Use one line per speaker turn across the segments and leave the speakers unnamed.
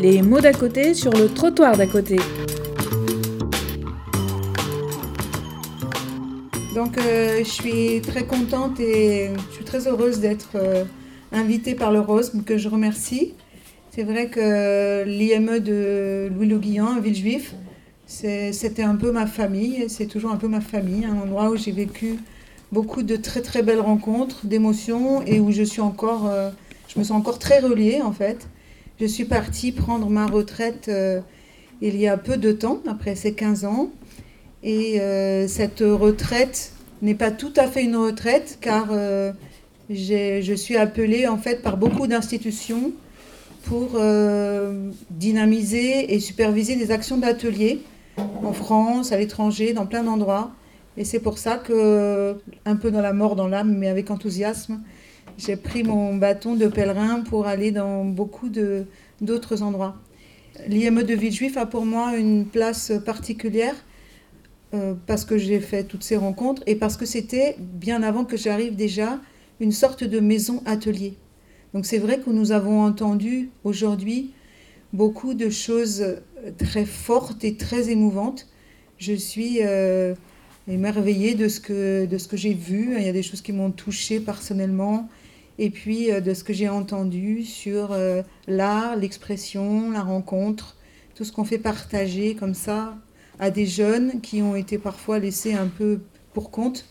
Les mots d'à côté sur le trottoir d'à côté.
Donc euh, je suis très contente et je suis très heureuse d'être euh, invitée par le ROSM que je remercie. C'est vrai que l'IME de Louis Le Guillan à Villejuif, c'était un peu ma famille, c'est toujours un peu ma famille, un endroit où j'ai vécu beaucoup de très très belles rencontres, d'émotions et où je suis encore, euh, je me sens encore très reliée en fait. Je suis partie prendre ma retraite euh, il y a peu de temps, après ces 15 ans. Et euh, cette retraite n'est pas tout à fait une retraite car je suis appelée en fait par beaucoup d'institutions pour dynamiser et superviser des actions d'atelier en France, à l'étranger, dans plein d'endroits. Et c'est pour ça que, un peu dans la mort dans l'âme, mais avec enthousiasme, j'ai pris mon bâton de pèlerin pour aller dans beaucoup d'autres endroits. L'IME de Villejuif a pour moi une place particulière euh, parce que j'ai fait toutes ces rencontres et parce que c'était, bien avant que j'arrive déjà, une sorte de maison atelier. Donc c'est vrai que nous avons entendu aujourd'hui beaucoup de choses très fortes et très émouvantes. Je suis euh, émerveillée de ce que j'ai vu. Il y a des choses qui m'ont touchée personnellement. Et puis euh, de ce que j'ai entendu sur euh, l'art, l'expression, la rencontre, tout ce qu'on fait partager comme ça à des jeunes qui ont été parfois laissés un peu pour compte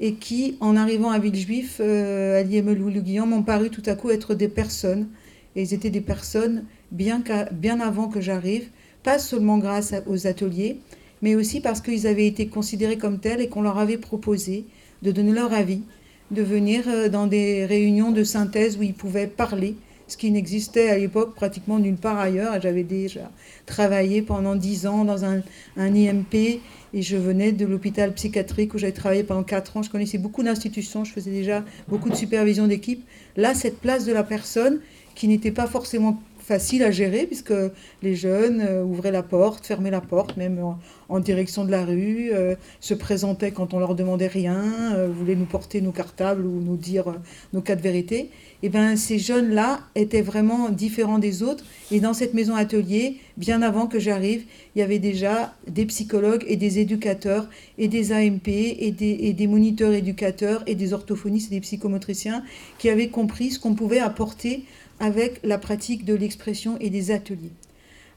et qui, en arrivant à Villejuif, euh, à Liémelou-le-Guillan, m'ont paru tout à coup être des personnes. Et ils étaient des personnes bien, bien avant que j'arrive, pas seulement grâce aux ateliers, mais aussi parce qu'ils avaient été considérés comme tels et qu'on leur avait proposé de donner leur avis, de venir euh, dans des réunions de synthèse où ils pouvaient parler, ce qui n'existait à l'époque pratiquement nulle part ailleurs. J'avais déjà travaillé pendant dix ans dans un, un IMP et je venais de l'hôpital psychiatrique où j'avais travaillé pendant quatre ans. Je connaissais beaucoup d'institutions, je faisais déjà beaucoup de supervision d'équipe. Là, cette place de la personne qui n'était pas forcément facile à gérer puisque les jeunes euh, ouvraient la porte, fermaient la porte, même en, direction de la rue, euh, se présentaient quand on leur demandait rien, euh, voulaient nous porter nos cartables ou nous dire nos cas de vérité. Et eh bien ces jeunes-là étaient vraiment différents des autres. Et dans cette maison atelier, bien avant que j'arrive, il y avait déjà des psychologues et des éducateurs et des AMP et des, et des moniteurs éducateurs et des orthophonistes et des psychomotriciens qui avaient compris ce qu'on pouvait apporter avec la pratique de l'expression et des ateliers.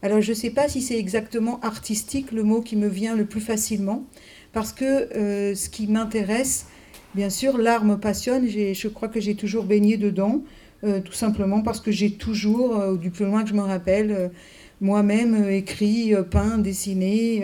Alors je ne sais pas si c'est exactement artistique le mot qui me vient le plus facilement, parce que euh, ce qui m'intéresse, bien sûr, l'art me passionne, je crois que j'ai toujours baigné dedans, euh, tout simplement parce que j'ai toujours, euh, du plus loin que je me rappelle, moi-même écrit, peint, dessiné,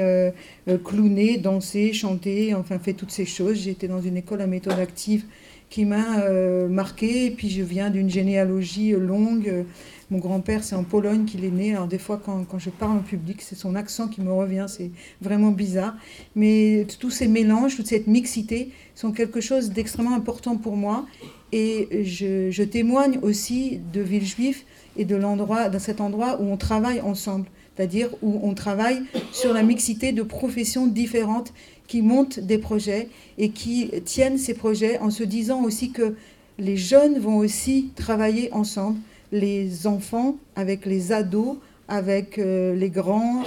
clowné, dansé, chanté, enfin fait toutes ces choses. J'étais dans une école à méthode active qui m'a euh, marqué. Et puis je viens d'une généalogie longue. Mon grand-père, c'est en Pologne qu'il est né. Alors des fois, quand, quand je parle en public, c'est son accent qui me revient. C'est vraiment bizarre. Mais tous ces mélanges, toute cette mixité sont quelque chose d'extrêmement important pour moi. Et je, je témoigne aussi de Villejuif et de l'endroit, dans cet endroit où on travaille ensemble c'est-à-dire où on travaille sur la mixité de professions différentes qui montent des projets et qui tiennent ces projets en se disant aussi que les jeunes vont aussi travailler ensemble, les enfants avec les ados, avec euh, les grands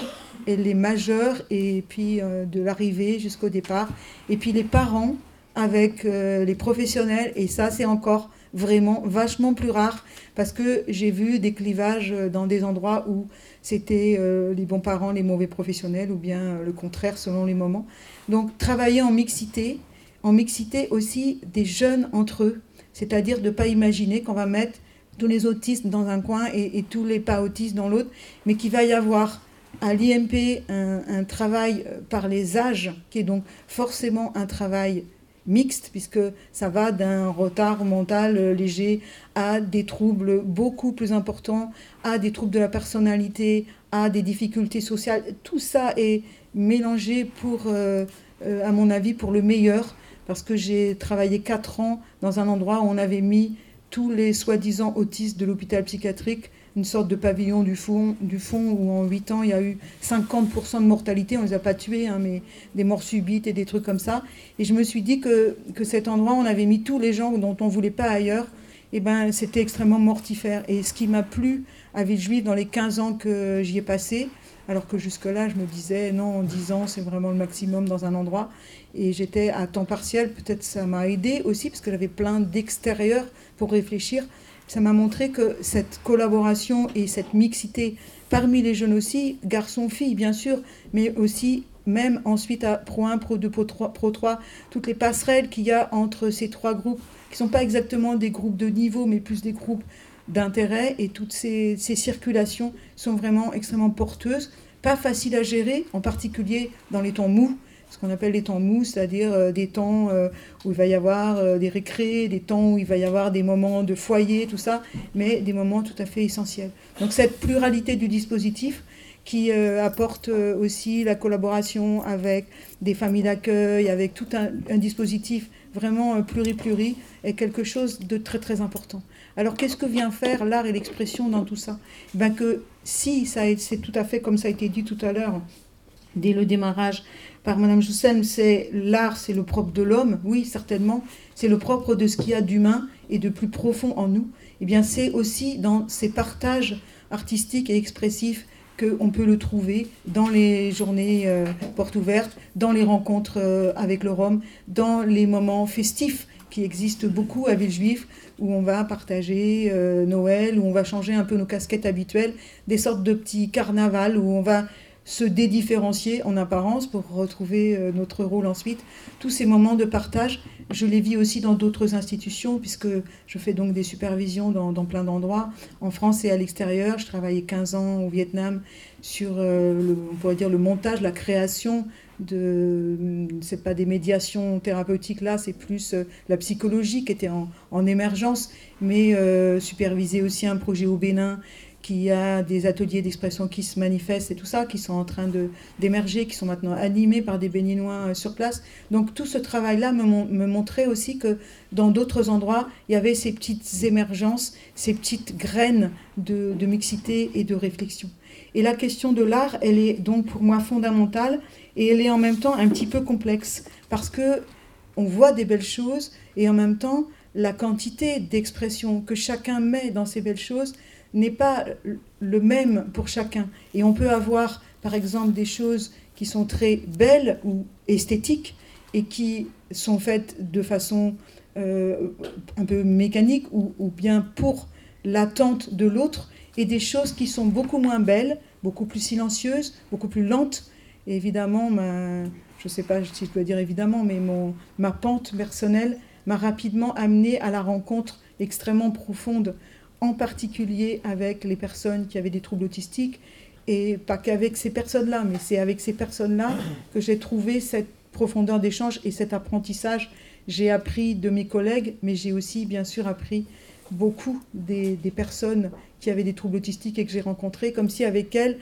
et les majeurs, et puis euh, de l'arrivée jusqu'au départ, et puis les parents avec euh, les professionnels, et ça c'est encore vraiment vachement plus rare parce que j'ai vu des clivages dans des endroits où c'était euh, les bons parents, les mauvais professionnels ou bien euh, le contraire selon les moments. Donc travailler en mixité, en mixité aussi des jeunes entre eux, c'est-à-dire de ne pas imaginer qu'on va mettre tous les autistes dans un coin et, tous les pas autistes dans l'autre, mais qu'il va y avoir à l'IMP un, travail euh, par les âges, qui est donc forcément un travail mixte, puisque ça va d'un retard mental euh, léger à des troubles beaucoup plus importants, à des troubles de la personnalité, à des difficultés sociales. Tout ça est mélangé pour, euh, euh, à mon avis, pour le meilleur, parce que j'ai travaillé quatre ans dans un endroit où on avait mis tous les soi-disant autistes de l'hôpital psychiatrique une sorte de pavillon du fond, du fond où en 8 ans, il y a eu 50% de mortalité. On ne les a pas tués, hein, mais des morts subites et des trucs comme ça. Et je me suis dit que, que cet endroit, on avait mis tous les gens dont on ne voulait pas ailleurs. eh ben, c'était extrêmement mortifère. Et ce qui m'a plu à Villejuif dans les 15 ans que j'y ai passé, alors que jusque-là, je me disais, non, 10 ans, c'est vraiment le maximum dans un endroit. Et j'étais à temps partiel, peut-être ça m'a aidé aussi, parce que j'avais plein d'extérieur pour réfléchir. Ça m'a montré que cette collaboration et cette mixité parmi les jeunes aussi, garçons, filles, bien sûr, mais aussi même ensuite à Pro 1, Pro 2, Pro 3, Pro 3 toutes les passerelles qu'il y a entre ces trois groupes, qui ne sont pas exactement des groupes de niveau, mais plus des groupes d'intérêt, et toutes ces, circulations sont vraiment extrêmement porteuses, pas faciles à gérer, en particulier dans les temps mous, ce qu'on appelle les temps mous, c'est-à-dire euh, des temps euh, où il va y avoir euh, des récrés, des temps où il va y avoir des moments de foyer, tout ça, mais des moments tout à fait essentiels. Donc cette pluralité du dispositif, qui apporte aussi la collaboration avec des familles d'accueil, avec tout un, dispositif vraiment pluri-pluri, est quelque chose de très très important. Alors qu'est-ce que vient faire l'art et l'expression dans tout ça? Ben que si c'est tout à fait comme ça a été dit tout à l'heure dès le démarrage par Madame Joussem, c'est l'art, c'est le propre de l'homme, oui certainement, c'est le propre de ce qu'il y a d'humain et de plus profond en nous. Eh bien c'est aussi dans ces partages artistiques et expressifs qu'on peut le trouver dans les journées euh, portes ouvertes, dans les rencontres euh, avec le Rhum, dans les moments festifs qui existent beaucoup à Villejuif, où on va partager euh, Noël, où on va changer un peu nos casquettes habituelles, des sortes de petits carnavals où on va se dédifférencier en apparence pour retrouver euh, notre rôle ensuite. Tous ces moments de partage, je les vis aussi dans d'autres institutions, puisque je fais donc des supervisions dans, plein d'endroits, en France et à l'extérieur. Je travaillais 15 ans au Vietnam sur, euh, le, on pourrait dire, le montage, la création de... C'est pas des médiations thérapeutiques là, c'est plus euh, la psychologie qui était en, en émergence, mais euh, superviser aussi un projet au Bénin qu'il y a des ateliers d'expression qui se manifestent et tout ça, qui sont en train d'émerger, qui sont maintenant animés par des béninois euh, sur place. Donc tout ce travail-là me, me, montrait aussi que dans d'autres endroits, il y avait ces petites émergences, ces petites graines de, de mixité et de réflexion. Et la question de l'art, elle est donc pour moi fondamentale et elle est en même temps un petit peu complexe parce que on voit des belles choses et en même temps la quantité d'expression que chacun met dans ces belles choses n'est pas le même pour chacun. Et on peut avoir, par exemple, des choses qui sont très belles ou esthétiques et qui sont faites de façon euh, un peu mécanique ou, bien pour l'attente de l'autre, et des choses qui sont beaucoup moins belles, beaucoup plus silencieuses, beaucoup plus lentes. Et évidemment, ma, je ne sais pas si je dois dire évidemment, mais mon, ma pente personnelle m'a rapidement amené à la rencontre extrêmement profonde en particulier avec les personnes qui avaient des troubles autistiques, et pas qu'avec ces personnes-là, mais c'est avec ces personnes-là que j'ai trouvé cette profondeur d'échange et cet apprentissage. J'ai appris de mes collègues, mais j'ai aussi bien sûr appris beaucoup des, personnes qui avaient des troubles autistiques et que j'ai rencontrées, comme si avec elles,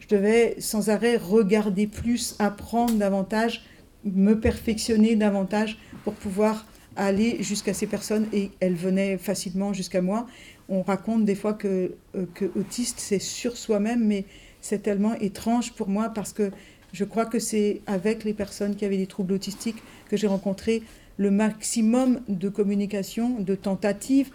je devais sans arrêt regarder plus, apprendre davantage, me perfectionner davantage pour pouvoir aller jusqu'à ces personnes et elles venaient facilement jusqu'à moi on raconte des fois que, euh, que autiste, c'est sur soi-même, mais c'est tellement étrange pour moi parce que je crois que c'est avec les personnes qui avaient des troubles autistiques que j'ai rencontré le maximum de communication, de tentatives,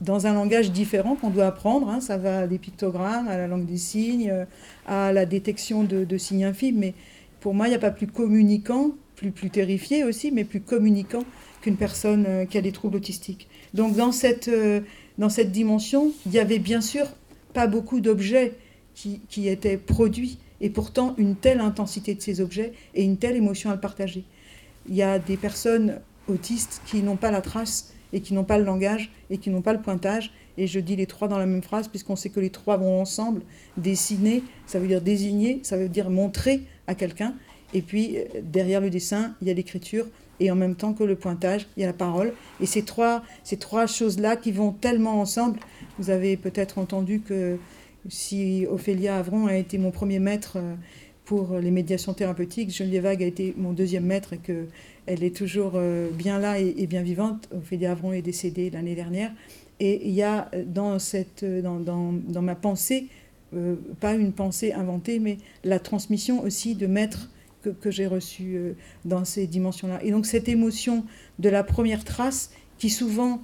dans un langage différent qu'on doit apprendre. Hein. Ça va des pictogrammes, à la langue des signes, euh, à la détection de, signes infimes. Mais pour moi, il n'y a pas plus communicant, plus, plus terrifié aussi, mais plus communicant qu'une personne euh, qui a des troubles autistiques. Donc dans cette, dans cette dimension, il y avait bien sûr pas beaucoup d'objets qui, qui, étaient produits, et pourtant une telle intensité de ces objets et une telle émotion à le partager. Il y a des personnes autistes qui n'ont pas la trace et qui n'ont pas le langage et qui n'ont pas le pointage. Et je dis les trois dans la même phrase, puisqu'on sait que les trois vont ensemble. Dessiner, ça veut dire désigner, ça veut dire montrer à quelqu'un. Et puis, derrière le dessin, il y a l'écriture, et en même temps que le pointage, il y a la parole. Et ces trois, ces trois choses-là qui vont tellement ensemble, vous avez peut-être entendu que si Ophélia Avron a été mon premier maître euh, pour les médiations thérapeutiques, Geneviève Vague a été mon deuxième maître et qu'elle est toujours euh, bien là et, bien vivante. Ophélia Avron est décédée l'année dernière. Et il y a dans, cette, dans, dans, dans ma pensée, euh, pas une pensée inventée, mais la transmission aussi de maîtres que, j'ai reçu dans ces dimensions-là. Et donc cette émotion de la première trace, qui souvent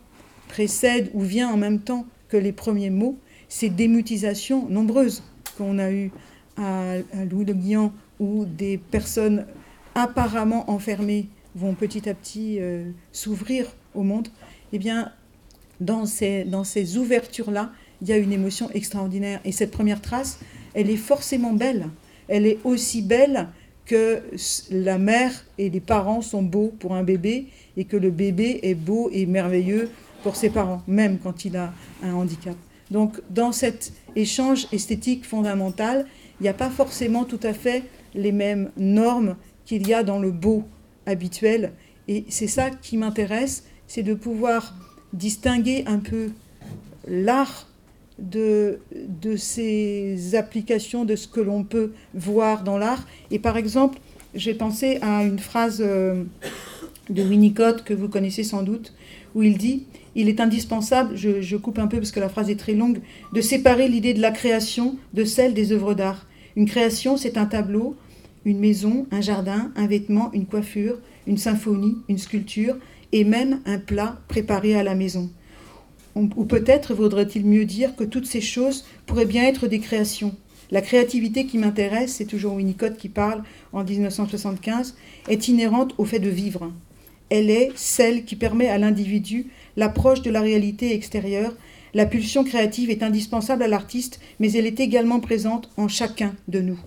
précède ou vient en même temps que les premiers mots, ces démutisations nombreuses qu'on a eues à, Louis de Guian, où des personnes apparemment enfermées vont petit à petit euh, s'ouvrir au monde, eh bien, dans ces, dans ces ouvertures-là, il y a une émotion extraordinaire. Et cette première trace, elle est forcément belle. Elle est aussi belle que la mère et les parents sont beaux pour un bébé et que le bébé est beau et merveilleux pour ses parents, même quand il a un handicap. Donc dans cet échange esthétique fondamental, il n'y a pas forcément tout à fait les mêmes normes qu'il y a dans le beau habituel. Et c'est ça qui m'intéresse, c'est de pouvoir distinguer un peu l'art de, ces applications, de ce que l'on peut voir dans l'art. Et par exemple, j'ai pensé à une phrase euh, de Winnicott que vous connaissez sans doute, où il dit Il est indispensable, je, je coupe un peu parce que la phrase est très longue, de séparer l'idée de la création de celle des œuvres d'art. Une création, c'est un tableau, une maison, un jardin, un vêtement, une coiffure, une symphonie, une sculpture, et même un plat préparé à la maison. Ou peut-être vaudrait-il mieux dire que toutes ces choses pourraient bien être des créations. La créativité qui m'intéresse, c'est toujours Winnicott qui parle en 1975, est inhérente au fait de vivre. Elle est celle qui permet à l'individu l'approche de la réalité extérieure. La pulsion créative est indispensable à l'artiste, mais elle est également présente en chacun de nous.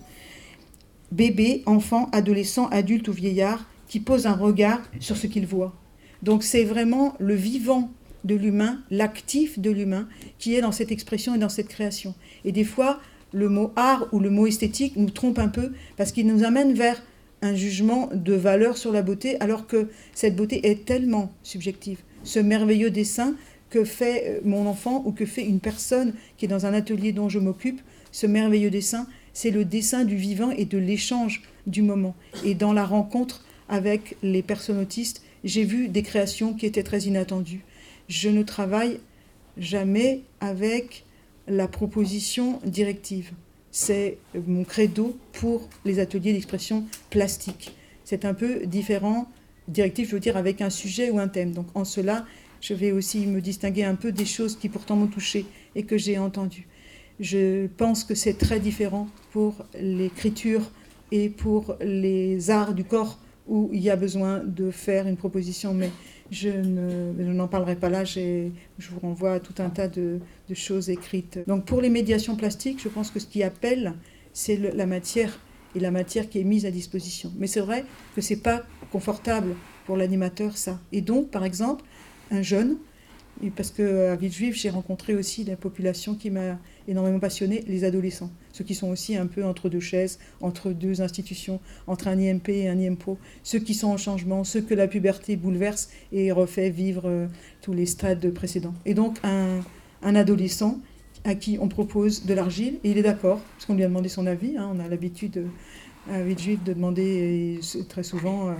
Bébé, enfant, adolescent, adulte ou vieillard, qui pose un regard sur ce qu'il voit. Donc c'est vraiment le vivant de l'humain, l'actif de l'humain, qui est dans cette expression et dans cette création. Et des fois, le mot art ou le mot esthétique nous trompe un peu parce qu'il nous amène vers un jugement de valeur sur la beauté, alors que cette beauté est tellement subjective. Ce merveilleux dessin que fait euh, mon enfant ou que fait une personne qui est dans un atelier dont je m'occupe, ce merveilleux dessin, c'est le dessin du vivant et de l'échange du moment. Et dans la rencontre avec les personnes autistes, j'ai vu des créations qui étaient très inattendues je ne travaille jamais avec la proposition directive. C'est mon credo pour les ateliers d'expression plastique. C'est un peu différent, directive, je veux dire, avec un sujet ou un thème. Donc en cela, je vais aussi me distinguer un peu des choses qui pourtant m'ont touché et que j'ai entendues. Je pense que c'est très différent pour l'écriture et pour les arts du corps où il y a besoin de faire une proposition, je n'en parlerai pas là, je vous renvoie à tout un tas de, choses écrites. Donc pour les médiations plastiques, je pense que ce qui appelle, c'est la matière et la matière qui est mise à disposition. Mais c'est vrai que ce n'est pas confortable pour l'animateur ça. Et donc, par exemple, un jeune, parce qu'à Villejuif, j'ai rencontré aussi la population qui m'a énormément passionné, les adolescents ceux qui sont aussi un peu entre deux chaises, entre deux institutions, entre un IMP et un IMPO, ceux qui sont en changement, ceux que la puberté bouleverse et refait vivre euh, tous les stades précédents. Et donc un, adolescent à qui on propose de l'argile, et il est d'accord, parce qu'on lui a demandé son avis, hein, on a l'habitude à Villejuif de demander, et très souvent euh,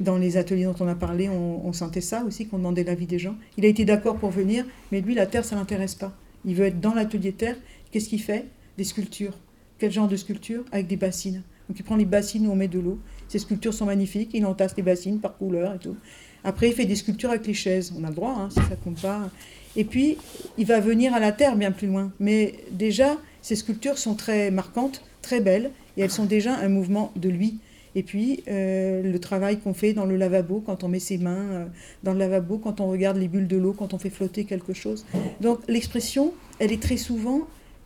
dans les ateliers dont on a parlé, on, sentait ça aussi, qu'on demandait l'avis des gens. Il a été d'accord pour venir, mais lui, la terre, ça l'intéresse pas. Il veut être dans l'atelier terre. Qu'est-ce qu'il fait? Des sculptures. Quel genre de sculpture? Avec des bassines. Donc il prend les bassines où on met de l'eau. Ces sculptures sont magnifiques, il entasse les bassines par couleur et tout. Après, il fait des sculptures avec les chaises. On a le droit, hein, si ça compte pas. Et puis, il va venir à la terre bien plus loin. Mais déjà, ces sculptures sont très marquantes, très belles, et elles sont déjà un mouvement de lui. Et puis, euh, le travail qu'on fait dans le lavabo, quand on met ses mains euh, dans le lavabo, quand on regarde les bulles de l'eau, quand on fait flotter quelque chose. Donc, l'expression, elle est très souvent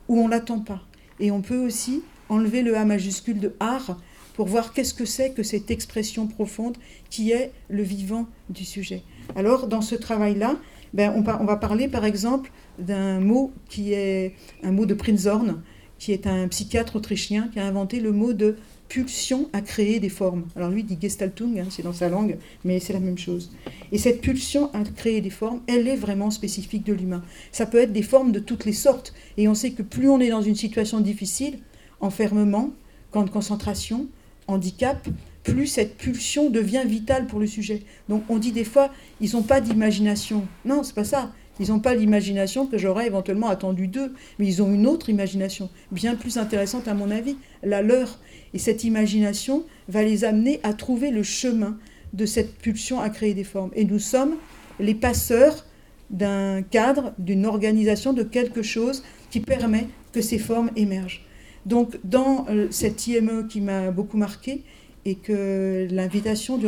où on l'attend pas. Et on peut aussi enlever le A majuscule de art pour voir qu'est-ce que c'est que cette expression profonde qui est le vivant du sujet. Alors, dans ce travail-là, ben, on, on, va parler par exemple d'un mot qui est un mot de Prinzhorn, qui est un psychiatre autrichien qui a inventé le mot de pulsion à créer des formes. Alors lui dit Gestaltung, hein, c'est dans sa langue, mais c'est la même chose. Et cette pulsion à créer des formes, elle est vraiment spécifique de l'humain. Ça peut être des formes de toutes les sortes. Et on sait que plus on est dans une situation difficile, enfermement, camp de concentration, handicap, plus cette pulsion devient vitale pour le sujet. Donc on dit des fois, ils n'ont pas d'imagination. Non, c'est pas ça. Ils n'ont pas l'imagination que j'aurais éventuellement attendu d'eux, mais ils ont une autre imagination, bien plus intéressante à mon avis, la leur. Et cette imagination va les amener à trouver le chemin de cette pulsion à créer des formes. Et nous sommes les passeurs d'un cadre, d'une organisation, de quelque chose qui permet que ces formes émergent. Donc dans euh, cette IME qui m'a beaucoup marqué et que l'invitation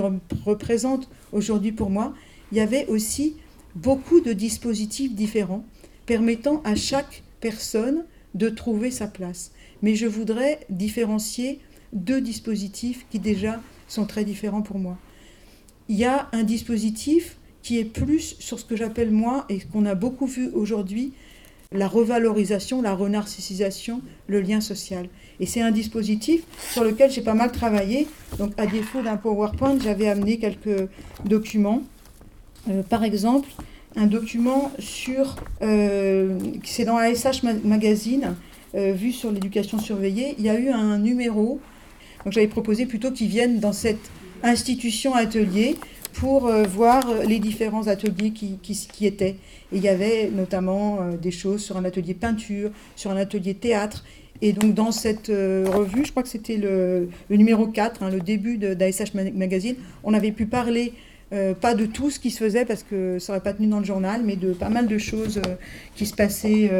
représente aujourd'hui pour moi, il y avait aussi beaucoup de dispositifs différents permettant à chaque personne de trouver sa place. Mais je voudrais différencier deux dispositifs qui déjà sont très différents pour moi. Il y a un dispositif qui est plus sur ce que j'appelle moi, et qu'on a beaucoup vu aujourd'hui, la revalorisation, la renarcissisation, le lien social. Et c'est un dispositif sur lequel j'ai pas mal travaillé. Donc à défaut d'un PowerPoint, j'avais amené quelques documents. Euh, par exemple, un document sur, euh, c'est dans ASH Magazine, euh, vu sur l'éducation surveillée, il y a eu un numéro. Donc j'avais proposé plutôt qu'ils viennent dans cette institution atelier pour euh, voir les différents ateliers qui, qui, étaient. Et il y avait notamment des choses sur un atelier peinture, sur un atelier théâtre. Et donc dans cette revue, je crois que c'était le, numéro 4, hein, le début d'ASH Magazine, on avait pu parler pas de tout ce qui se faisait parce que ça n'aurait pas tenu dans le journal, mais de pas mal de choses qui se passaient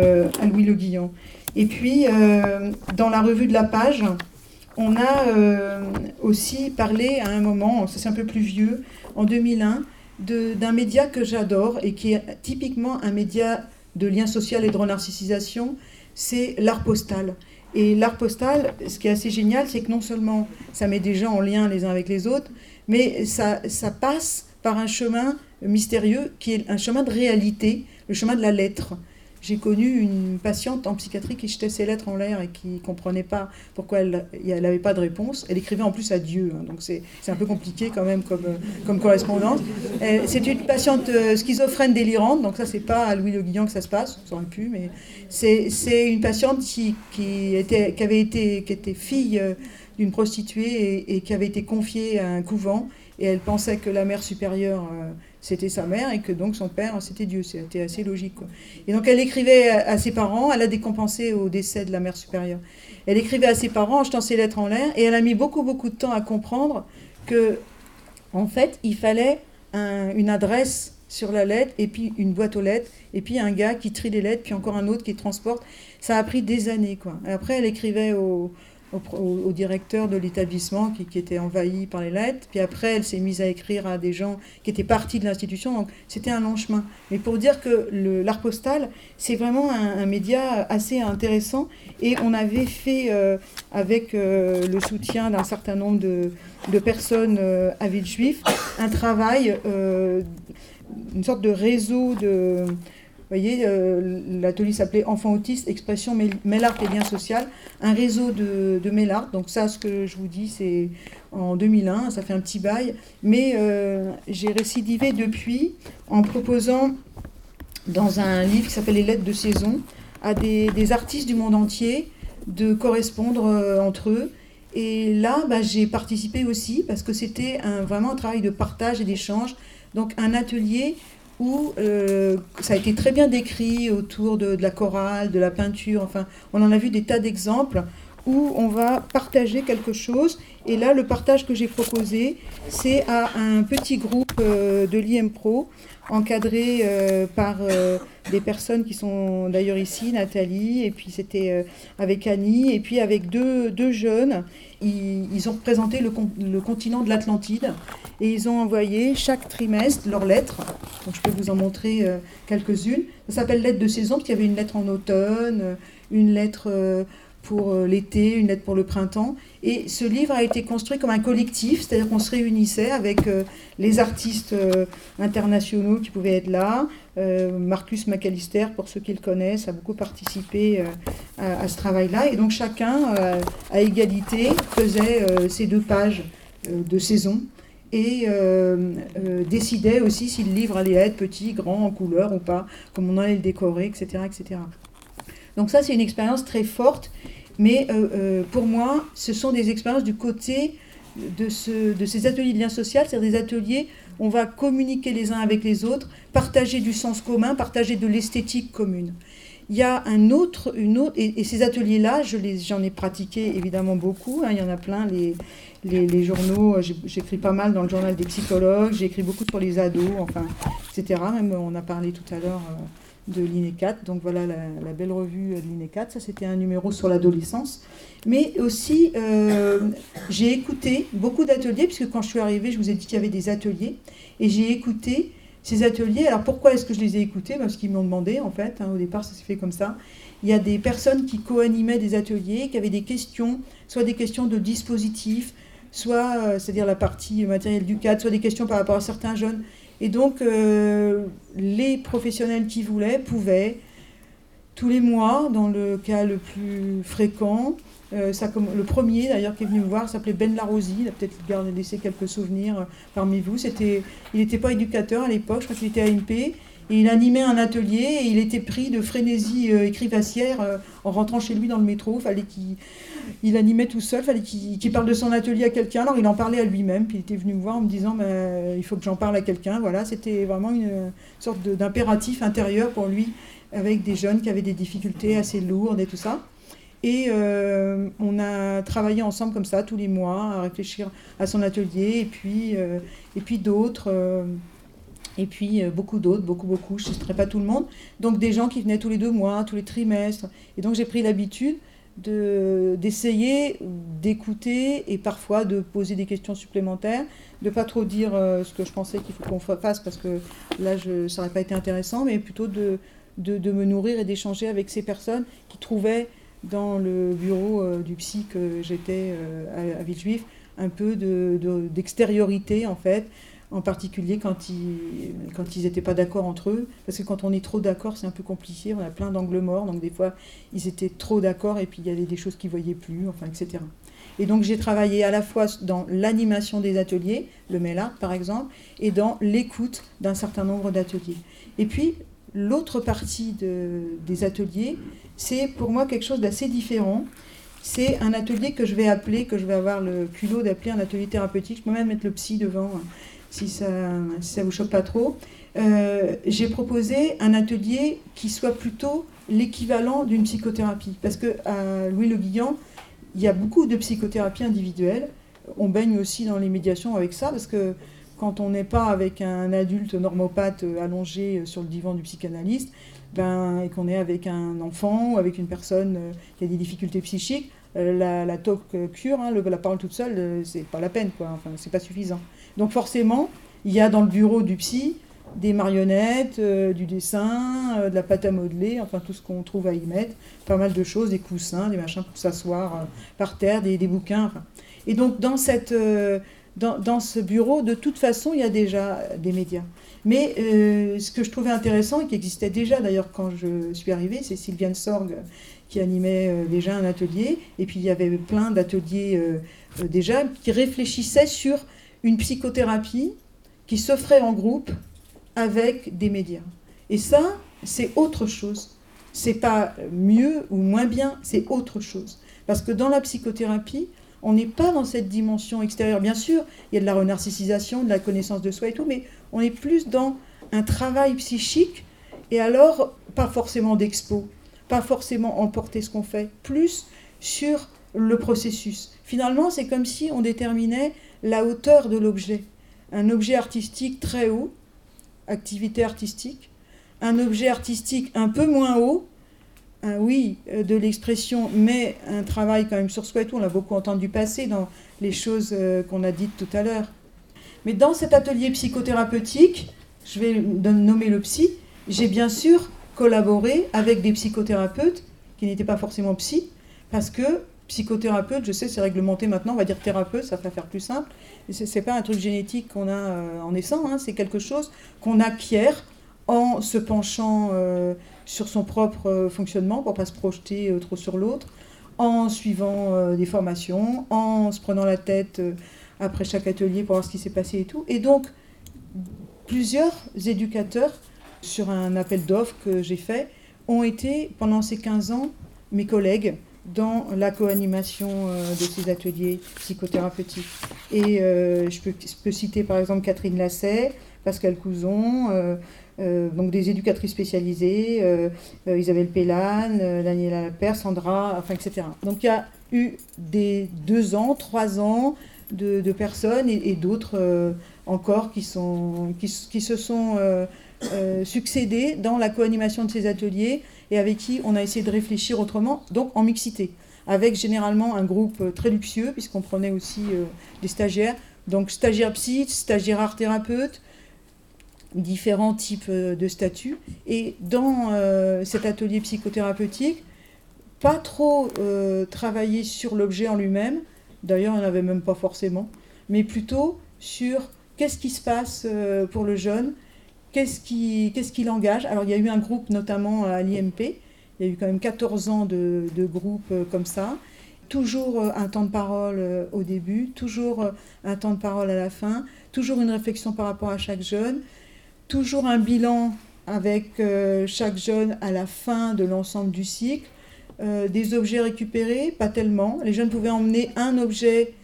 à Louis Le Guillon. Et puis, euh, dans la revue de la page, on a euh, aussi parlé à un moment, ça c'est un peu plus vieux, en 2001, d'un média que j'adore et qui est typiquement un média de lien social et de renarcissisation, c'est l'art postal. Et l'art postal, ce qui est assez génial, c'est que non seulement ça met des gens en lien les uns avec les autres, mais ça, passe par un chemin mystérieux qui est un chemin de réalité, le chemin de la lettre. J'ai connu une patiente en psychiatrie qui jetait ses lettres en l'air et qui ne comprenait pas pourquoi elle n'avait pas de réponse. Elle écrivait en plus à Dieu, hein, donc c'est un peu compliqué quand même comme, comme correspondance. C'est une patiente euh, schizophrène délirante, donc ça c'est pas à Louis Le Guillon que ça se passe, ça aurait pu, mais c'est une patiente qui, qui, était, qui avait été qui était fille euh, d'une prostituée et, qui avait été confiée à un couvent et elle pensait que la mère supérieure euh, c'était sa mère et que donc son père, c'était Dieu. C'était assez logique. Et donc elle écrivait à, ses parents, elle a décompensé au décès de la mère supérieure. Elle écrivait à ses parents en jetant ses lettres en l'air et elle a mis beaucoup, beaucoup de temps à comprendre que, en fait, il fallait une adresse sur la lettre et puis une boîte aux lettres et puis un gars qui trie les lettres puis encore un autre qui transporte. Ça a pris des années, quoi. Après, elle écrivait au, au, directeur de l'établissement qui, était envahi par les lettres. Puis après, elle s'est mise à écrire à des gens qui étaient partis de l'institution. Donc c'était un long chemin. Mais pour dire que l'art postal, c'est vraiment un, média assez intéressant. Et on avait fait, euh, avec euh, le soutien d'un certain nombre de, personnes euh, à Villejuif, un travail, une sorte de réseau de voyez, euh, l'atelier s'appelait Enfants autistes, expression Mélart et lien social, un réseau de, de Donc ça, ce que je vous dis, c'est en 2001, ça fait un petit bail. Mais euh, j'ai récidivé depuis en proposant dans un livre qui s'appelle Les lettres de saison à des, artistes du monde entier de correspondre euh, entre eux. Et là, bah, j'ai participé aussi parce que c'était vraiment un travail de partage et d'échange. Donc un atelier où euh, ça a été très bien décrit autour de, la chorale, de la peinture, enfin, on en a vu des tas d'exemples où on va partager quelque chose. Et là, le partage que j'ai proposé, c'est à un petit groupe euh, de l'IMPRO, encadré euh, par des personnes qui sont d'ailleurs ici, Nathalie, et puis c'était avec Annie, et puis avec deux, jeunes. Ils, ont représenté le, continent de l'Atlantide et ils ont envoyé chaque trimestre leurs lettres. Je peux vous en montrer euh, quelques-unes. Ça s'appelle lettre de saison parce qu'il y avait une lettre en automne, euh, une lettre euh, pour l'été, une lettre pour le printemps. Et ce livre a été construit comme un collectif, c'est-à-dire qu'on se réunissait avec les artistes internationaux qui pouvaient être là. Marcus McAllister, pour ceux qui le connaissent, a beaucoup participé à, ce travail-là. Et donc chacun, à égalité, faisait ces deux pages de saison et euh, euh, décidait aussi si le livre allait être petit, grand, en couleur ou pas, comme on allait le décorer, etc. etc. Donc ça, c'est une expérience très forte, mais euh, pour moi, ce sont des expériences du côté de, ce, de ces ateliers de lien social, c'est-à-dire des ateliers où on va communiquer les uns avec les autres, partager du sens commun, partager de l'esthétique commune. Il y a un autre, une autre, et, ces ateliers-là, j'en ai pratiqué évidemment beaucoup, hein, il y en a plein, les, journaux. J'écris pas mal dans le journal des psychologues, j'ai écrit beaucoup sur les ados, enfin, etc. Même on a parlé tout à l'heure de l'INECAT. Donc voilà la, belle revue de l'INECAT. Ça, c'était un numéro sur l'adolescence. Mais aussi, j'ai écouté beaucoup d'ateliers, puisque quand je suis arrivée, je vous ai dit qu'il y avait des ateliers. Et j'ai écouté ces ateliers. Alors pourquoi est-ce que je les ai écoutés? Parce qu'ils m'ont demandé, en fait. Hein, au départ, ça s'est fait comme ça. Il y a des personnes qui co-animaient des ateliers, qui avaient des questions, soit des questions de dispositifs, soit, euh, c'est-à-dire la partie matérielle du cadre, soit des questions par rapport à certains jeunes. Et donc, euh, les professionnels qui voulaient pouvaient, tous les mois, dans le cas le plus fréquent, euh, ça, comme, le premier d'ailleurs qui est venu me voir s'appelait Ben Larosie, il a peut-être laissé quelques souvenirs euh, parmi vous. C'était, il n'était pas éducateur à l'époque, je crois qu'il était AMP, et il animait un atelier et il était pris de frénésie euh, écrivassière en rentrant chez lui dans le métro. Fallait qu'il il animait tout seul, fallait qu'il, parle de son atelier à quelqu'un. Alors il en parlait à lui-même, puis il était venu me voir en me disant bah, il faut que j'en parle à quelqu'un. Voilà, c'était vraiment une sorte d'impératif intérieur pour lui avec des jeunes qui avaient des difficultés assez lourdes et tout ça. Et euh, on a travaillé ensemble comme ça tous les mois à réfléchir à son atelier et puis, euh, et puis d'autres. Euh, et puis beaucoup d'autres, beaucoup, beaucoup. Je ne citerai pas tout le monde. Donc des gens qui venaient tous les deux mois, tous les trimestres. Et donc j'ai pris l'habitude d'essayer d'écouter et parfois de poser des questions supplémentaires, de pas trop dire ce que je pensais qu'il faut qu'on fasse parce que là ça n'aurait pas été intéressant, mais plutôt de, de, me nourrir et d'échanger avec ces personnes qui trouvaient dans le bureau euh, du psy que j'étais euh, à, Villejuif, un peu d'extériorité en fait, en particulier quand ils quand ils n'étaient pas d'accord entre eux, parce que quand on est trop d'accord, c'est un peu compliqué, on a plein d'angles morts, donc des fois ils étaient trop d'accord et puis il y avait des choses qu'ils voyaient plus, enfin etc. Et donc j'ai travaillé à la fois dans l'animation des ateliers, le MELA par exemple, et dans l'écoute d'un certain nombre d'ateliers. Et puis l'autre partie de, des ateliers, c'est pour moi quelque chose d'assez différent. C'est un atelier que je vais appeler, que je vais avoir le culot d'appeler un atelier thérapeutique. Je peux même mettre le psy devant si ça ne vous choque pas trop. Euh, j'ai proposé un atelier qui soit plutôt l'équivalent d'une psychothérapie. Parce qu'à Louis Le Guillan, il y a beaucoup de psychothérapie individuelle. On baigne aussi dans les médiations avec ça, parce que quand on n'est pas avec un adulte normopathe euh, allongé euh, sur le divan du psychanalyste, ben, et qu'on est avec un enfant ou avec une personne qui a des difficultés psychiques, la, la talk cure, hein, la parole toute seule, c'est pas la peine, quoi. Enfin, c'est pas suffisant. Donc forcément, il y a dans le bureau du psy des marionnettes, du dessin, de la pâte à modeler, enfin tout ce qu'on trouve à y mettre, pas mal de choses, des coussins, des machins pour s'asseoir par terre, des, bouquins. Et donc dans cette dans, ce bureau, de toute façon, il y a déjà des médias. Mais euh, ce que je trouvais intéressant, et qui existait déjà d'ailleurs quand je suis arrivée, c'est Sylviane Sorg qui animait euh, déjà un atelier, et puis il y avait plein d'ateliers euh, déjà qui réfléchissaient sur une psychothérapie qui s'offrait en groupe avec des médias. Et ça, c'est autre chose. C'est pas mieux ou moins bien, c'est autre chose. Parce que dans la psychothérapie, on n'est pas dans cette dimension extérieure. Bien sûr, il y a de la renarcissisation, de la connaissance de soi et tout, mais on est plus dans un travail psychique et alors pas forcément d'expo, pas forcément emporter ce qu'on fait, plus sur le processus. Finalement, c'est comme si on déterminait la hauteur de l'objet. Un objet artistique très haut, activité artistique, un objet artistique un peu moins haut, oui euh, de l'expression, mais un travail quand même sur soi et tout. On l'a beaucoup entendu passer dans les choses euh, qu'on a dites tout à l'heure. Mais dans cet atelier psychothérapeutique, je vais nommer le psy, j'ai bien sûr collaboré avec des psychothérapeutes qui n'étaient pas forcément psy, parce que psychothérapeute, je sais, c'est réglementé maintenant, on va dire thérapeute, ça va faire plus simple. Ce n'est pas un truc génétique qu'on a euh, en naissant, hein, c'est quelque chose qu'on acquiert en se penchant sur son propre euh, fonctionnement pour pas se projeter euh, trop sur l'autre, en suivant euh, des formations, en se prenant la tête après chaque atelier pour voir ce qui s'est passé et tout. Et donc, plusieurs éducateurs, sur un appel d'offres que j'ai fait, ont été, pendant ces 15 ans, mes collègues dans la co-animation de ces ateliers psychothérapeutiques. Et je, peux, je, peux, citer par exemple Catherine Lasset, Pascal Couzon, euh, donc des éducatrices spécialisées, euh, euh, Isabelle Pellane, Daniela Lapère, Sandra, enfin, etc. Donc il y a eu des deux ans, trois ans de, personnes et, d'autres encore qui, se sont succédés dans la co-animation de ces ateliers et avec qui on a essayé de réfléchir autrement, donc en mixité, avec généralement un groupe très luxueux, puisqu'on prenait aussi des stagiaires, donc stagiaires psy, stagiaires art thérapeutes, différents types euh, de statuts. Et dans euh, cet atelier psychothérapeutique, pas trop euh, travailler sur l'objet en lui-même, d'ailleurs il n'y en avait même pas forcément, mais plutôt sur qu'est-ce qui se passe pour le jeune, qu'est-ce qui, l'engage? Alors il y a eu un groupe notamment à l'IMP, il y a eu quand même 14 ans de, groupes comme ça, toujours un temps de parole au début, toujours un temps de parole à la fin, toujours une réflexion par rapport à chaque jeune, toujours un bilan avec euh, chaque jeune à la fin de l'ensemble du cycle. Euh, des objets récupérés, pas tellement. Les jeunes pouvaient emmener un objet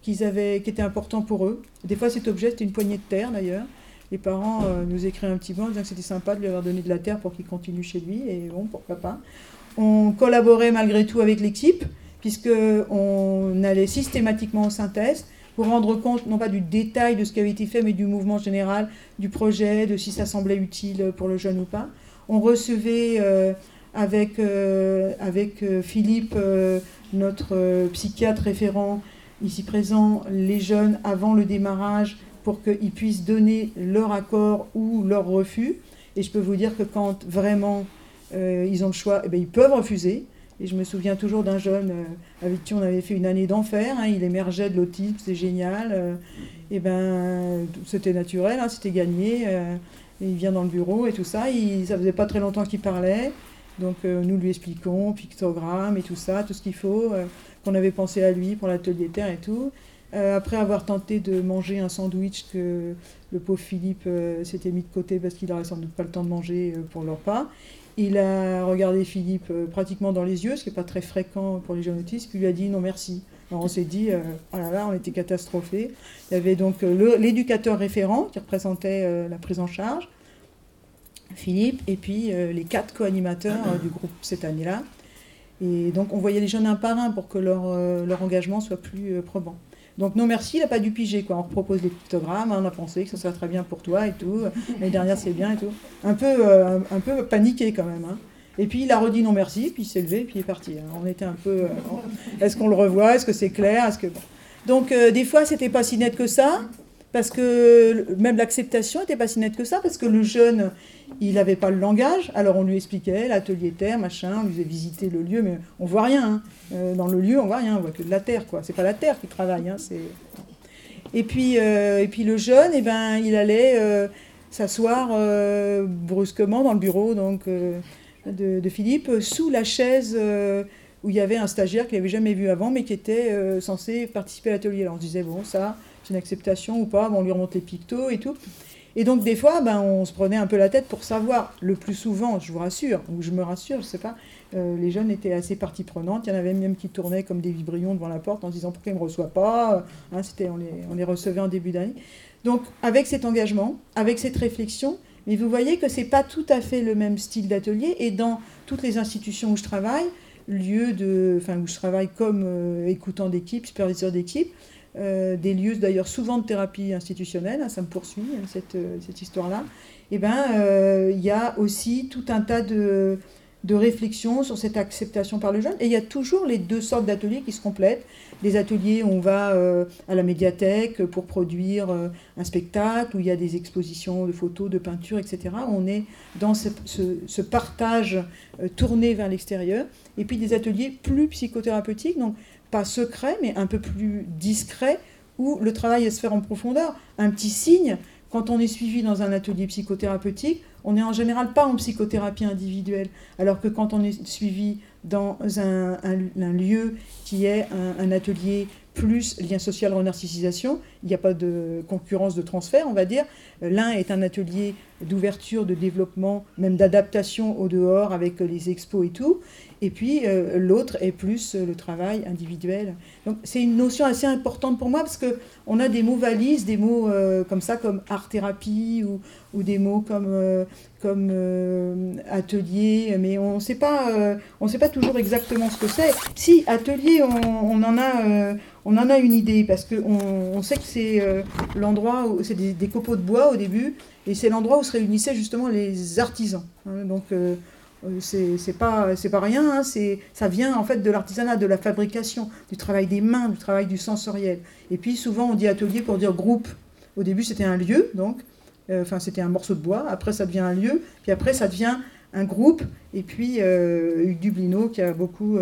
qu'ils avaient, qui était important pour eux. Des fois, cet objet, c'était une poignée de terre d'ailleurs. Les parents euh, nous écrivaient un petit mot en disant que c'était sympa de lui avoir donné de la terre pour qu'il continue chez lui, et bon, pourquoi pas. On collaborait malgré tout avec l'équipe, puisqu'on allait systématiquement en synthèse pour rendre compte non pas du détail de ce qui avait été fait, mais du mouvement général du projet, de si ça semblait utile pour le jeune ou pas. On recevait euh, avec, euh, avec Philippe, notre psychiatre référent ici présent, les jeunes avant le démarrage pour qu'ils puissent donner leur accord ou leur refus. Et je peux vous dire que quand vraiment ils ont le choix, eh bien, ils peuvent refuser. Et je me souviens toujours d'un jeune euh, avec qui on avait fait une année d'enfer. Hein. il émergeait de l'autisme, c'est génial. Euh, et ben, c'était naturel, hein, c'était gagné. Euh, il vient dans le bureau et tout ça. Il, ça faisait pas très longtemps qu'il parlait. Donc nous lui expliquons, pictogramme et tout ça, tout ce qu'il faut, qu'on avait pensé à lui pour l'atelier terre et tout. Après avoir tenté de manger un sandwich que le pauvre Philippe s'était mis de côté parce qu'il n'aurait sans doute pas le temps de manger pour leur repas, il a regardé Philippe euh, pratiquement dans les yeux, ce qui n'est pas très fréquent pour les jeunes autistes, puis lui a dit non merci. Alors on s'est dit, euh, oh là là, on était catastrophés. Il y avait donc euh, l'éducateur référent qui représentait la prise en charge, Philippe, et puis les quatre co-animateurs du groupe cette année-là. Et donc on voyait les jeunes un par un pour que leur, leur engagement soit plus probant. Donc non merci, il n'a pas dû piger quoi. On propose des pictogrammes, hein, on a pensé que ça serait très bien pour toi et tout. L'année dernière c'est bien et tout. Un peu, euh, un, peu paniqué quand même. Hein. Et puis il a redit non merci, puis il s'est levé, puis il est parti. Hein. On était un peu. Euh, est-ce qu'on le revoit? Est-ce que c'est clair? Est-ce que donc euh, des fois c'était pas si net que ça parce que même l'acceptation n'était pas si nette que ça, parce que le jeune, il n'avait pas le langage, alors on lui expliquait l'atelier terre, machin, on lui faisait visiter le lieu, mais on voit rien. Hein. Euh, dans le lieu, on voit rien, on voit que de la terre, quoi. C'est pas la terre qui travaille, hein, c'est... Et puis, euh, et puis le jeune, eh ben, il allait euh, s'asseoir brusquement dans le bureau donc, de, de, Philippe, sous la chaise où il y avait un stagiaire qu'il n'avait jamais vu avant, mais qui était censé participer à l'atelier. Alors on se disait, bon, ça, c'est une acceptation ou pas, on lui remonte les pictos et tout. Et donc des fois, ben, on se prenait un peu la tête pour savoir. Le plus souvent, je vous rassure, ou je me rassure, je sais pas, euh, les jeunes étaient assez partie prenante. Il y en avait même qui tournaient comme des vibrions devant la porte en se disant pourquoi ils ne me reçoivent pas. Hein, c'était, on, les, recevait en début d'année. Donc avec cet engagement, avec cette réflexion, mais vous voyez que c'est pas tout à fait le même style d'atelier. Et dans toutes les institutions où je travaille, lieu de, enfin où je travaille comme euh, écoutant d'équipe, superviseur d'équipe, euh, des lieux d'ailleurs souvent de thérapie institutionnelle, hein, ça me poursuit hein, cette, euh, cette histoire-là, et eh ben euh, il y a aussi tout un tas de, de réflexions sur cette acceptation par le jeune. Et il y a toujours les deux sortes d'ateliers qui se complètent. Des ateliers où on va à la médiathèque pour produire un spectacle, où il y a des expositions de photos, de peintures, etc. On est dans ce, ce, partage tourné vers l'extérieur. Et puis des ateliers plus psychothérapeutiques. Donc pas secret, mais un peu plus discret, où le travail est se faire en profondeur. Un petit signe, quand on est suivi dans un atelier psychothérapeutique, on n'est en général pas en psychothérapie individuelle, alors que quand on est suivi dans un, lieu qui est un, atelier plus lien social renarcissisation, il n'y a pas de concurrence de transfert, on va dire. L'un est un atelier d'ouverture, de développement, même d'adaptation au dehors avec les expos et tout. Et puis euh, l'autre est plus le travail individuel. Donc c'est une notion assez importante pour moi parce que on a des mots valises, des mots euh, comme ça comme art thérapie ou, des mots comme, euh, comme atelier, mais on sait pas, on sait pas toujours exactement ce que c'est. Si atelier, on, en a on en a une idée parce qu'on on sait que c'est l'endroit où c'est des, copeaux de bois au début et c'est l'endroit où se réunissaient justement les artisans. Hein. donc euh, c'est pas pas rien hein, ça vient en fait de l'artisanat de la fabrication du travail des mains du travail du sensoriel et puis souvent on dit atelier pour dire groupe au début c'était un lieu donc euh, enfin c'était un morceau de bois après ça devient un lieu puis après ça devient un groupe et puis euh, Hugues Dublino qui a beaucoup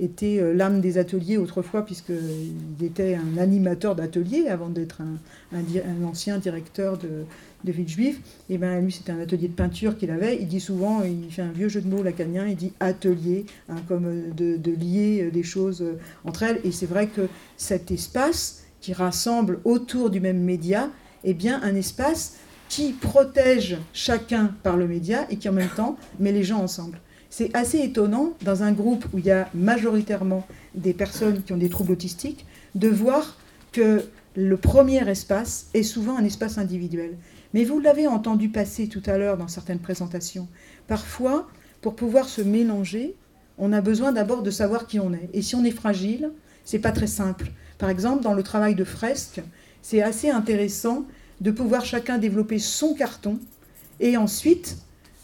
été l'âme des ateliers autrefois puisqu'il était un animateur d'ateliers avant d'être un, ancien directeur de, de ville juive, et ben lui c'était un atelier de peinture qu'il avait. Il dit souvent, il fait un vieux jeu de mots lacanien, il dit atelier, hein, comme de, lier des choses entre elles. Et c'est vrai que cet espace qui rassemble autour du même média est bien un espace qui protège chacun par le média et qui en même temps met les gens ensemble. C'est assez étonnant dans un groupe où il y a majoritairement des personnes qui ont des troubles autistiques de voir que le premier espace est souvent un espace individuel. Mais vous l'avez entendu passer tout à l'heure dans certaines présentations. Parfois, pour pouvoir se mélanger, on a besoin d'abord de savoir qui on est. Et si on est fragile, c'est pas très simple. Par exemple, dans le travail de fresque, c'est assez intéressant de pouvoir chacun développer son carton et ensuite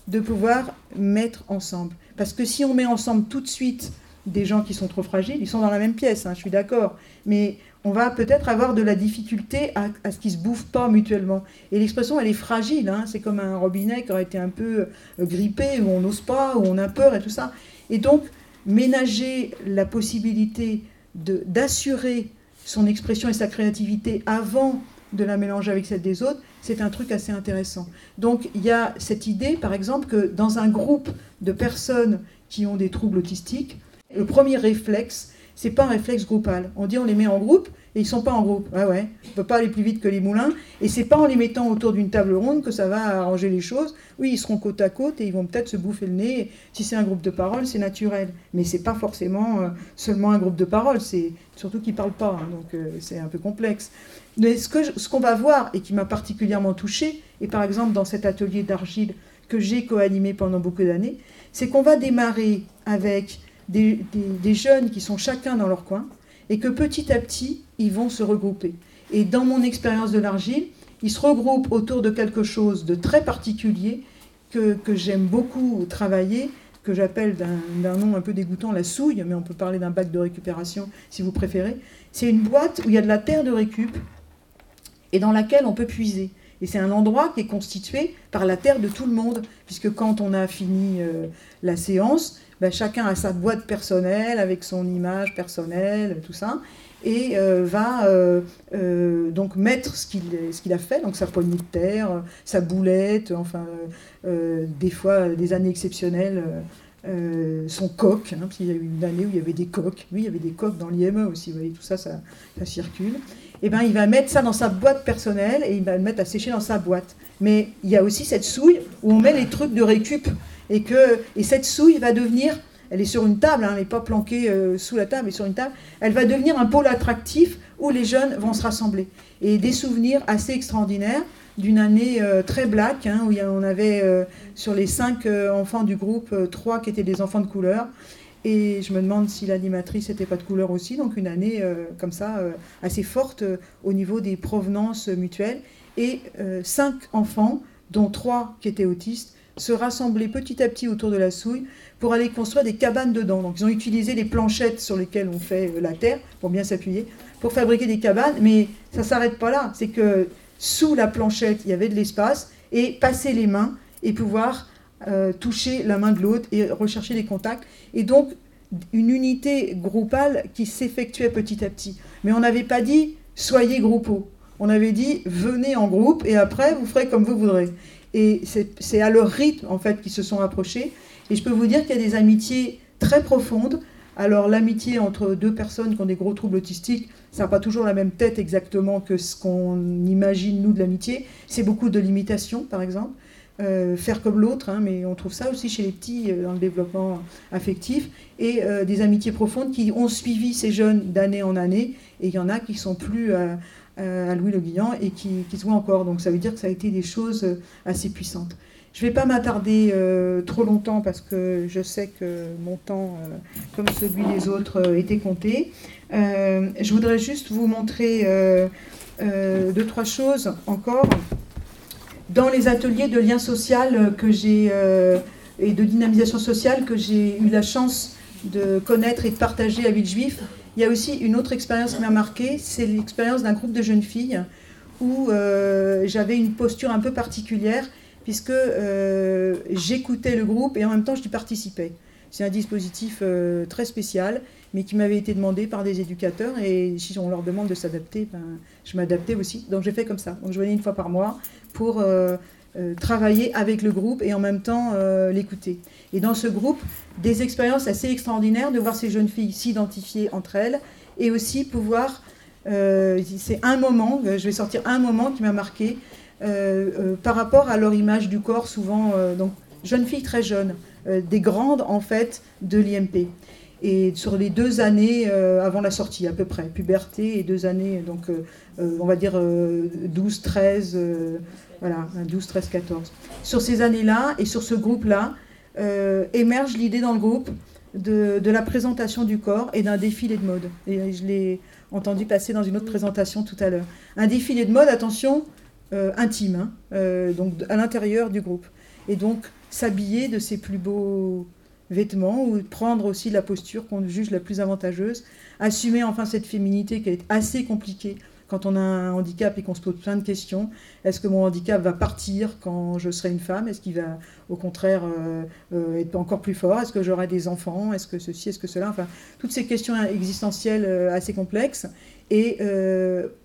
de pouvoir mettre ensemble. Parce que si on met ensemble tout de suite des gens qui sont trop fragiles, ils sont dans la même pièce, hein, je suis d'accord, mais on va peut-être avoir de la difficulté à, ce qu'ils ne se bouffent pas mutuellement. Et l'expression, elle est fragile, hein. c'est comme un robinet qui aurait été un peu euh, grippé, où on n'ose pas, où on a peur et tout ça. Et donc, ménager la possibilité d'assurer son expression et sa créativité avant de la mélanger avec celle des autres, c'est un truc assez intéressant. Donc il y a cette idée, par exemple, que dans un groupe de personnes qui ont des troubles autistiques, le premier réflexe, c'est pas un réflexe groupal. On dit on les met en groupe et ils sont pas en groupe. Ouais ouais, on peut pas aller plus vite que les moulins et c'est pas en les mettant autour d'une table ronde que ça va arranger les choses. Oui, ils seront côte à côte et ils vont peut-être se bouffer le nez. Si c'est un groupe de parole, c'est naturel, mais c'est pas forcément euh, seulement un groupe de parole, c'est surtout qu'ils parlent pas, hein, donc euh, c'est un peu complexe. Mais ce que ce qu'on va voir et qui m'a particulièrement touché et par exemple dans cet atelier d'argile que j'ai co-animé pendant beaucoup d'années, c'est qu'on va démarrer avec des, jeunes qui sont chacun dans leur coin et que petit à petit, ils vont se regrouper. Et dans mon expérience de l'argile, ils se regroupent autour de quelque chose de très particulier que, j'aime beaucoup travailler, que j'appelle d'un nom un peu dégoûtant la souille, mais on peut parler d'un bac de récupération si vous préférez. C'est une boîte où il y a de la terre de récup et dans laquelle on peut puiser. Et c'est un endroit qui est constitué par la terre de tout le monde, puisque quand on a fini euh, la séance, ben, chacun a sa boîte personnelle avec son image personnelle, tout ça, et euh, va euh, donc mettre ce qu'il qu'il a fait, donc sa poignée de terre, sa boulette, enfin des fois des années exceptionnelles. son coq, hein, parce qu'il y a eu une année où il y avait des coques. Oui, il y avait des coques dans l'IME aussi, vous voyez, tout ça, ça circule. Eh ben, il va mettre ça dans sa boîte personnelle et il va le mettre à sécher dans sa boîte. Mais il y a aussi cette souille où on met les trucs de récup. Et, que, et cette souille va devenir, elle est sur une table, hein, elle n'est pas planquée euh, sous la table, mais sur une table, elle va devenir un pôle attractif où les jeunes vont se rassembler. Et des souvenirs assez extraordinaires d'une année euh, très black, hein, où on avait euh, sur les cinq enfants du groupe, trois qui étaient des enfants de couleur. Et je me demande si l'animatrice n'était pas de couleur aussi, donc une année euh, comme ça, euh, assez forte euh, au niveau des provenances mutuelles. Et cinq enfants, dont trois qui étaient autistes, se rassemblaient petit à petit autour de la souille pour aller construire des cabanes dedans. Donc ils ont utilisé les planchettes sur lesquelles on fait la terre, pour bien s'appuyer, pour fabriquer des cabanes. Mais ça ne s'arrête pas là. C'est que sous la planchette, il y avait de l'espace, et passer les mains et pouvoir euh, toucher la main de l'autre et rechercher des contacts. Et donc, une unité groupale qui s'effectuait petit à petit. Mais on n'avait pas dit soyez groupaux. On avait dit venez en groupe et après vous ferez comme vous voudrez. Et c'est à leur rythme en fait qu'ils se sont approchés. Et je peux vous dire qu'il y a des amitiés très profondes. Alors l'amitié entre deux personnes qui ont des gros troubles autistiques, ça n'a pas toujours la même tête exactement que ce qu'on imagine nous de l'amitié. C'est beaucoup de l'imitation par exemple. Faire comme l'autre, hein, mais on trouve ça aussi chez les petits dans le développement affectif, et des amitiés profondes qui ont suivi ces jeunes d'année en année, et il y en a qui sont plus à Louis Le Guillan et qui, se voient encore. Donc ça veut dire que ça a été des choses assez puissantes. Je ne vais pas m'attarder euh, trop longtemps parce que je sais que mon temps, euh, comme celui des autres, euh, était compté. je voudrais juste vous montrer deux, trois choses encore. Dans les ateliers de lien social que j'ai et de dynamisation sociale que j'ai eu la chance de connaître et de partager à Villejuif, il y a aussi une autre expérience qui m'a marquée, c'est l'expérience d'un groupe de jeunes filles où j'avais une posture un peu particulière puisque euh, j'écoutais le groupe et en même temps je participais. C'est un dispositif euh, très spécial, mais qui m'avait été demandé par des éducateurs. Et si on leur demande de s'adapter, ben, je m'adaptais aussi. Donc j'ai fait comme ça. Donc je venais une fois par mois pour euh, travailler avec le groupe et en même temps l'écouter. Et dans ce groupe, des expériences assez extraordinaires de voir ces jeunes filles s'identifier entre elles et aussi pouvoir. c'est un moment, je vais sortir un moment qui m'a marqué. Euh, euh, par rapport à leur image du corps, souvent, euh, donc jeunes filles très jeunes, des grandes en fait de l'IMP. Et sur les deux années avant la sortie, à peu près, puberté et deux années, donc on va dire 12, 13, voilà, 12, 13, 14. Sur ces années-là et sur ce groupe-là, émerge l'idée dans le groupe de, la présentation du corps et d'un défilé de mode. Et je l'ai entendu passer dans une autre présentation tout à l'heure. Un défilé de mode, attention, euh, intime, hein, euh, donc à l'intérieur du groupe. Et donc s'habiller de ses plus beaux vêtements ou prendre aussi la posture qu'on juge la plus avantageuse, assumer enfin cette féminité qui est assez compliquée quand on a un handicap et qu'on se pose plein de questions. Est-ce que mon handicap va partir quand je serai une femme? Est-ce qu'il va au contraire euh, être encore plus fort? Est-ce que j'aurai des enfants? Est-ce que ceci? Est-ce que cela? Enfin, toutes ces questions existentielles assez complexes. Et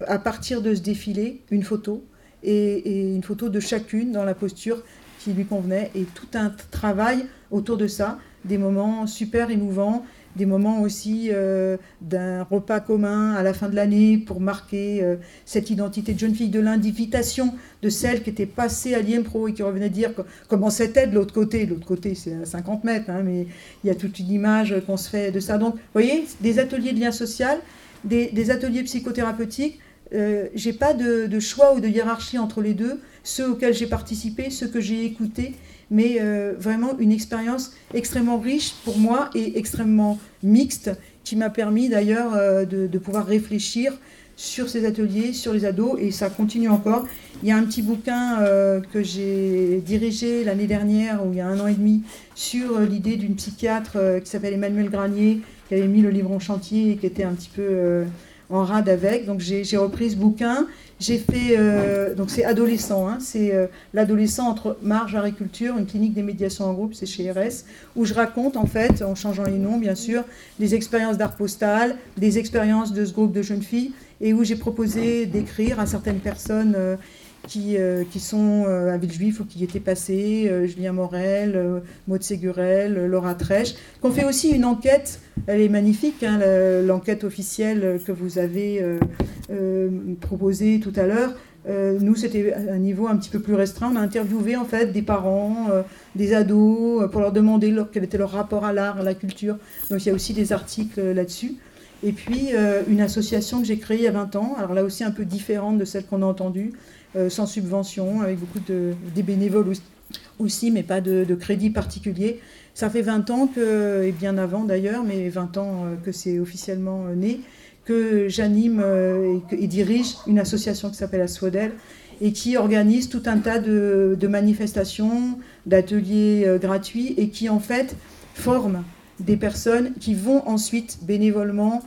à partir de ce défilé, une photo et, une photo de chacune dans la posture qui lui convenait. Et tout un travail autour de ça, des moments super émouvants, des moments aussi euh, d'un repas commun à la fin de l'année pour marquer euh, cette identité de jeune fille, de l'invitation de celle qui était passée à l'IEMPRO et qui revenait dire comment c'était de l'autre côté. L'autre côté, c'est à 50 mètres, hein, mais il y a toute une image qu'on se fait de ça. Donc, vous voyez, des ateliers de lien social, des ateliers psychothérapeutiques, euh, j'ai pas de, choix ou de hiérarchie entre les deux, ceux auxquels j'ai participé, ceux que j'ai écoutés, mais euh, vraiment une expérience extrêmement riche pour moi et extrêmement mixte, qui m'a permis d'ailleurs euh, de, de, pouvoir réfléchir sur ces ateliers, sur les ados, et ça continue encore. Il y a un petit bouquin que j'ai dirigé l'année dernière, ou il y a un an et demi, sur l'idée d'une psychiatre qui s'appelle Emmanuel Granier, qui avait mis le livre en chantier et qui était un petit peu en rade avec. Donc j'ai repris ce bouquin. J'ai fait, euh, donc c'est adolescent, hein. c'est euh, l'adolescent entre marge agriculture, une clinique des médiations en groupe, c'est chez RS, où je raconte en fait, en changeant les noms bien sûr, des expériences d'art postal, des expériences de ce groupe de jeunes filles, et où j'ai proposé d'écrire à certaines personnes euh, qui, euh, qui sont euh, à Villejuif ou qui étaient passés, euh, Julien Morel, Maud Ségurel, Laura Trèche, qu'on fait aussi une enquête, elle est magnifique, hein, l'enquête officielle que vous avez proposée tout à l'heure. nous, c'était un niveau un petit peu plus restreint. On a interviewé en fait des parents, des ados, pour leur demander quel était leur rapport à l'art, à la culture. Donc il y a aussi des articles là-dessus. Et puis une association que j'ai créée il y a 20 ans, alors là aussi un peu différente de celle qu'on a entendue, euh, sans subvention, avec beaucoup de bénévoles aussi, mais pas de, crédit particulier. Ça fait 20 ans que, et bien avant d'ailleurs, mais 20 ans euh, que c'est officiellement euh, né, que j'anime et, dirige une association qui s'appelle Aswodel et qui organise tout un tas de, manifestations, d'ateliers gratuits et qui en fait forme des personnes qui vont ensuite bénévolement,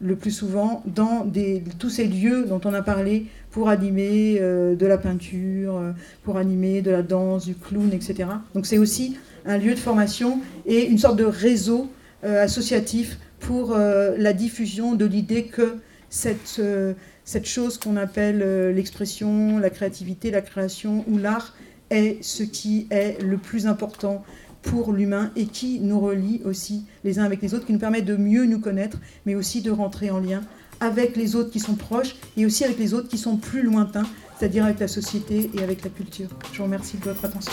le plus souvent, dans tous ces lieux dont on a parlé, pour animer euh, de la peinture, euh, pour animer de la danse, du clown, etc. Donc c'est aussi un lieu de formation et une sorte de réseau euh, associatif pour la diffusion de l'idée que cette chose qu'on appelle l'expression, la créativité, la création ou l'art est ce qui est le plus important pour l'humain et qui nous relie aussi les uns avec les autres, qui nous permet de mieux nous connaître, mais aussi de rentrer en lien avec les autres qui sont proches et aussi avec les autres qui sont plus lointains, c'est-à-dire avec la société et avec la culture. Je vous remercie de votre attention.